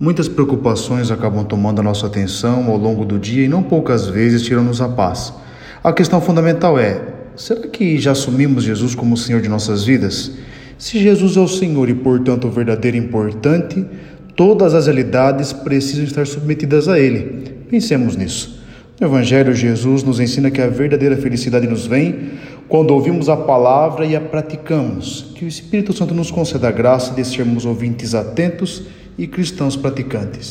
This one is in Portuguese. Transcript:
Muitas preocupações acabam tomando a nossa atenção ao longo do dia e não poucas vezes tiram-nos a paz. A questão fundamental é: será que já assumimos Jesus como o Senhor de nossas vidas? Se Jesus é o Senhor e, portanto, o verdadeiro importante, todas as realidades precisam estar submetidas a Ele. Pensemos nisso. No Evangelho, Jesus nos ensina que a verdadeira felicidade nos vem quando ouvimos a palavra e a praticamos. Que o Espírito Santo nos conceda a graça de sermos ouvintes atentos e cristãos praticantes.